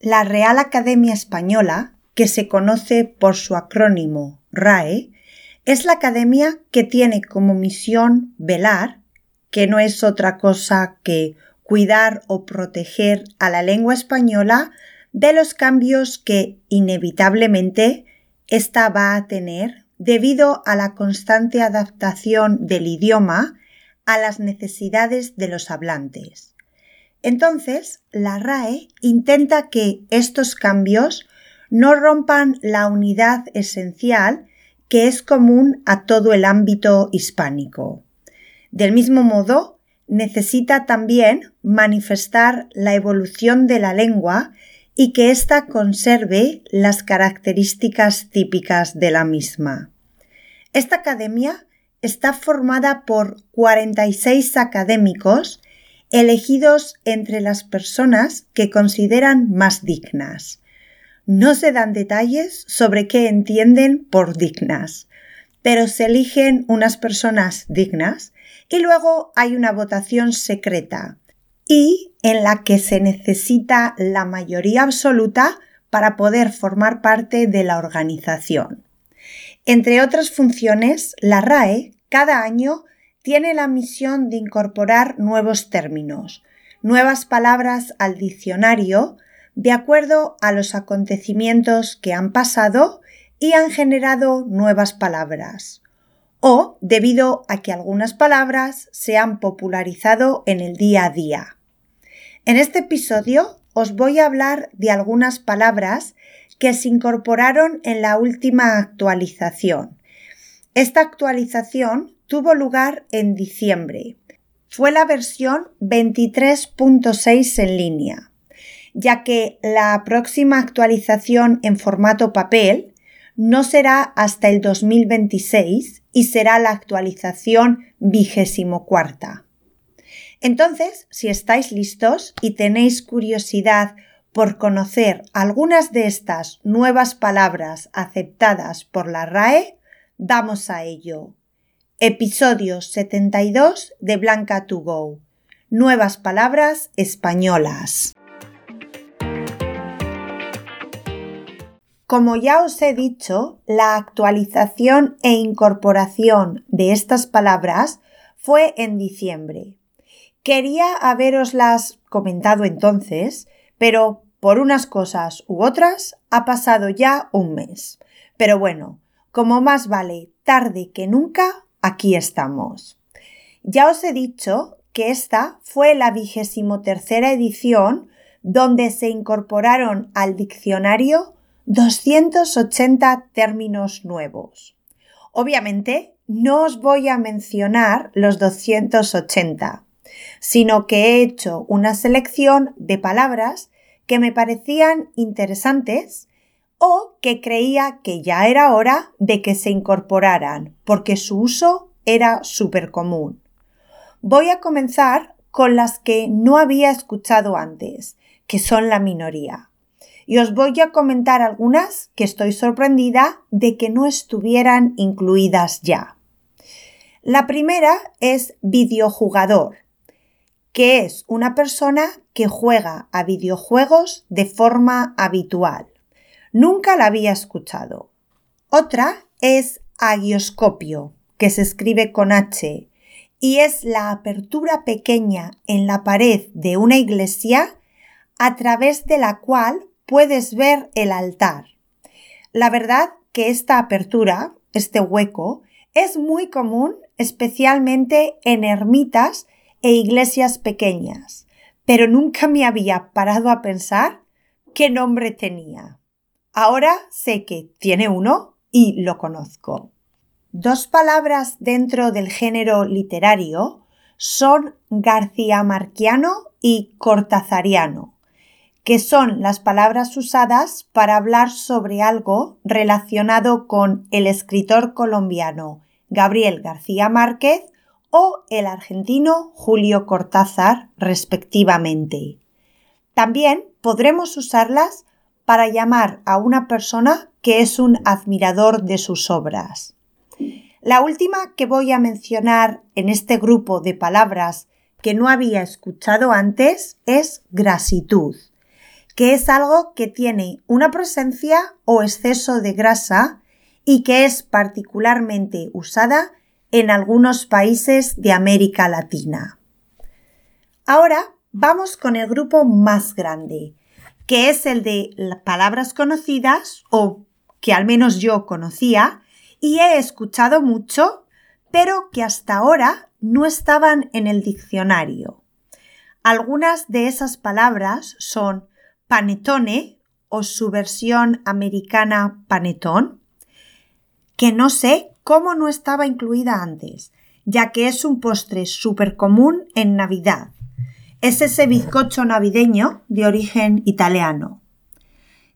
La Real Academia Española, que se conoce por su acrónimo RAE, es la academia que tiene como misión velar, que no es otra cosa que cuidar o proteger a la lengua española de los cambios que inevitablemente ésta va a tener debido a la constante adaptación del idioma a las necesidades de los hablantes. Entonces, la RAE intenta que estos cambios no rompan la unidad esencial que es común a todo el ámbito hispánico. Del mismo modo, necesita también manifestar la evolución de la lengua y que ésta conserve las características típicas de la misma. Esta academia está formada por 46 académicos elegidos entre las personas que consideran más dignas. No se dan detalles sobre qué entienden por dignas, pero se eligen unas personas dignas y luego hay una votación secreta y en la que se necesita la mayoría absoluta para poder formar parte de la organización. Entre otras funciones, la RAE cada año tiene la misión de incorporar nuevos términos, nuevas palabras al diccionario de acuerdo a los acontecimientos que han pasado y han generado nuevas palabras, o debido a que algunas palabras se han popularizado en el día a día. En este episodio os voy a hablar de algunas palabras que se incorporaron en la última actualización. Esta actualización tuvo lugar en diciembre. Fue la versión 23.6 en línea, ya que la próxima actualización en formato papel no será hasta el 2026 y será la actualización vigésimo cuarta. Entonces, si estáis listos y tenéis curiosidad por conocer algunas de estas nuevas palabras aceptadas por la RAE, vamos a ello. Episodio 72 de Blanca to Go. Nuevas palabras españolas. Como ya os he dicho, la actualización e incorporación de estas palabras fue en diciembre. Quería haberoslas comentado entonces, pero por unas cosas u otras ha pasado ya un mes. Pero bueno, como más vale tarde que nunca, aquí estamos. Ya os he dicho que esta fue la vigésimo tercera edición donde se incorporaron al diccionario 280 términos nuevos. Obviamente, no os voy a mencionar los 280, sino que he hecho una selección de palabras que me parecían interesantes o que creía que ya era hora de que se incorporaran, porque su uso era súper común. Voy a comenzar con las que no había escuchado antes, que son la minoría. Y os voy a comentar algunas que estoy sorprendida de que no estuvieran incluidas ya. La primera es videojugador, que es una persona que juega a videojuegos de forma habitual. Nunca la había escuchado. Otra es agioscopio, que se escribe con H, y es la apertura pequeña en la pared de una iglesia a través de la cual puedes ver el altar. La verdad que esta apertura, este hueco, es muy común especialmente en ermitas e iglesias pequeñas, pero nunca me había parado a pensar qué nombre tenía. Ahora sé que tiene uno y lo conozco. Dos palabras dentro del género literario son García Marquiano y Cortazariano, que son las palabras usadas para hablar sobre algo relacionado con el escritor colombiano Gabriel García Márquez o el argentino Julio Cortázar, respectivamente. También podremos usarlas para llamar a una persona que es un admirador de sus obras. La última que voy a mencionar en este grupo de palabras que no había escuchado antes es grasitud, que es algo que tiene una presencia o exceso de grasa y que es particularmente usada en algunos países de América Latina. Ahora vamos con el grupo más grande, que es el de palabras conocidas o que al menos yo conocía y he escuchado mucho, pero que hasta ahora no estaban en el diccionario. Algunas de esas palabras son panetone o su versión americana panetón, que no sé cómo no estaba incluida antes, ya que es un postre súper común en Navidad. Es ese bizcocho navideño de origen italiano.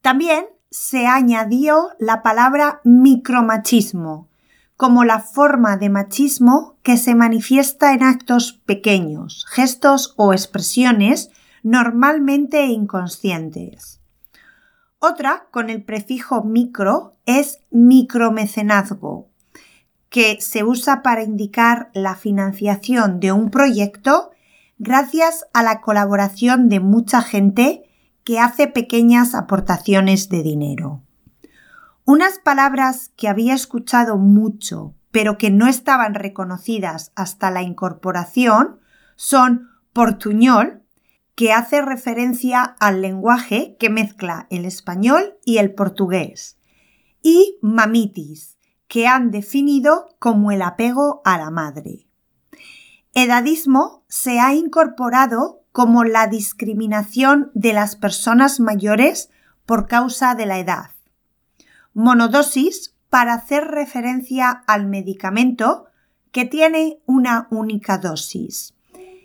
También se añadió la palabra micromachismo, como la forma de machismo que se manifiesta en actos pequeños, gestos o expresiones normalmente inconscientes. Otra, con el prefijo micro, es micromecenazgo, que se usa para indicar la financiación de un proyecto gracias a la colaboración de mucha gente que hace pequeñas aportaciones de dinero. Unas palabras que había escuchado mucho, pero que no estaban reconocidas hasta la incorporación, son portuñol, que hace referencia al lenguaje que mezcla el español y el portugués, y mamitis, que han definido como el apego a la madre. Edadismo se ha incorporado como la discriminación de las personas mayores por causa de la edad. Monodosis para hacer referencia al medicamento que tiene una única dosis.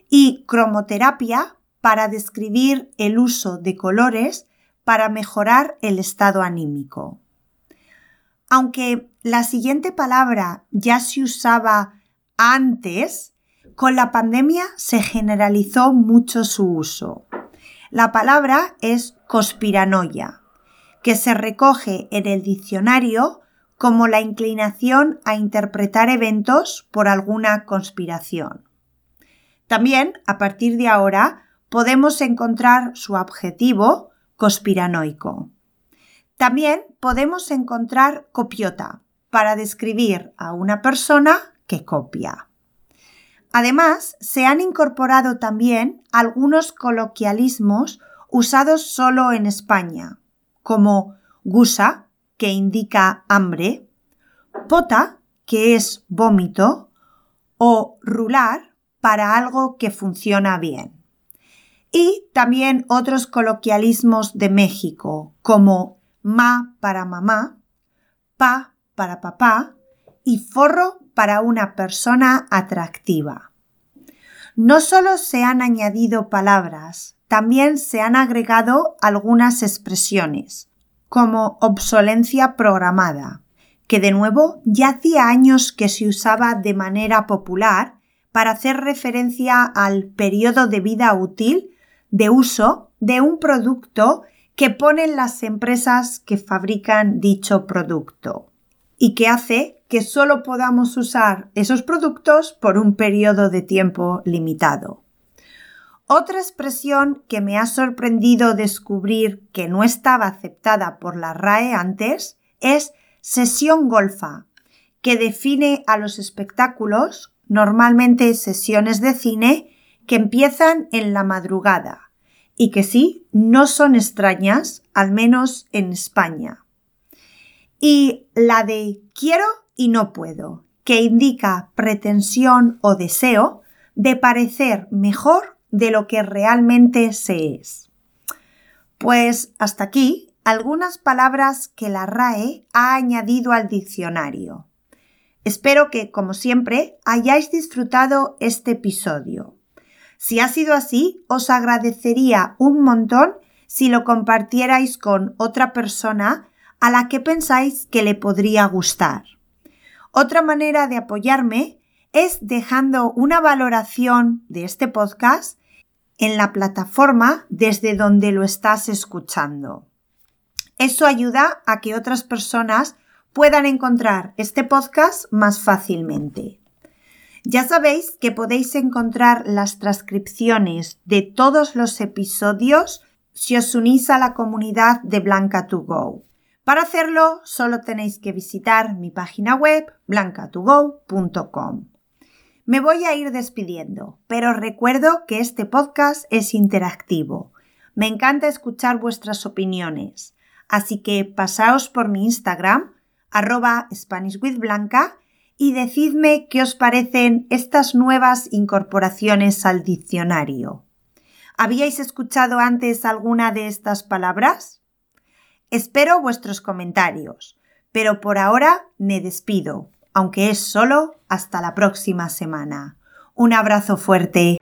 Y cromoterapia para describir el uso de colores para mejorar el estado anímico. Aunque la siguiente palabra ya se usaba antes, con la pandemia se generalizó mucho su uso. La palabra es conspiranoia, que se recoge en el diccionario como la inclinación a interpretar eventos por alguna conspiración. También, a partir de ahora, podemos encontrar su adjetivo conspiranoico. También podemos encontrar copiota para describir a una persona que copia. Además, se han incorporado también algunos coloquialismos usados solo en España, como gusa, que indica hambre, pota, que es vómito, o rular para algo que funciona bien. Y también otros coloquialismos de México, como ma para mamá, pa para papá y forro para una persona atractiva. No solo se han añadido palabras, también se han agregado algunas expresiones, como obsolencia programada, que de nuevo ya hacía años que se usaba de manera popular para hacer referencia al periodo de vida útil de uso de un producto que ponen las empresas que fabrican dicho producto y que hace que solo podamos usar esos productos por un periodo de tiempo limitado. Otra expresión que me ha sorprendido descubrir que no estaba aceptada por la RAE antes es sesión golfa, que define a los espectáculos, normalmente sesiones de cine, que empiezan en la madrugada y que sí, no son extrañas, al menos en España. Y la de quiero y no puedo, que indica pretensión o deseo de parecer mejor de lo que realmente se es. Pues hasta aquí algunas palabras que la RAE ha añadido al diccionario. Espero que, como siempre, hayáis disfrutado este episodio. Si ha sido así, os agradecería un montón si lo compartierais con otra persona a la que pensáis que le podría gustar. Otra manera de apoyarme es dejando una valoración de este podcast en la plataforma desde donde lo estás escuchando. Eso ayuda a que otras personas puedan encontrar este podcast más fácilmente. Ya sabéis que podéis encontrar las transcripciones de todos los episodios si os unís a la comunidad de Blanca2Go. Para hacerlo, solo tenéis que visitar mi página web blancatogo.com. Me voy a ir despidiendo, pero recuerdo que este podcast es interactivo. Me encanta escuchar vuestras opiniones, así que pasaos por mi Instagram, arroba SpanishWithBlanca, y decidme qué os parecen estas nuevas incorporaciones al diccionario. ¿Habíais escuchado antes alguna de estas palabras? Espero vuestros comentarios, pero por ahora me despido, aunque es solo hasta la próxima semana. Un abrazo fuerte.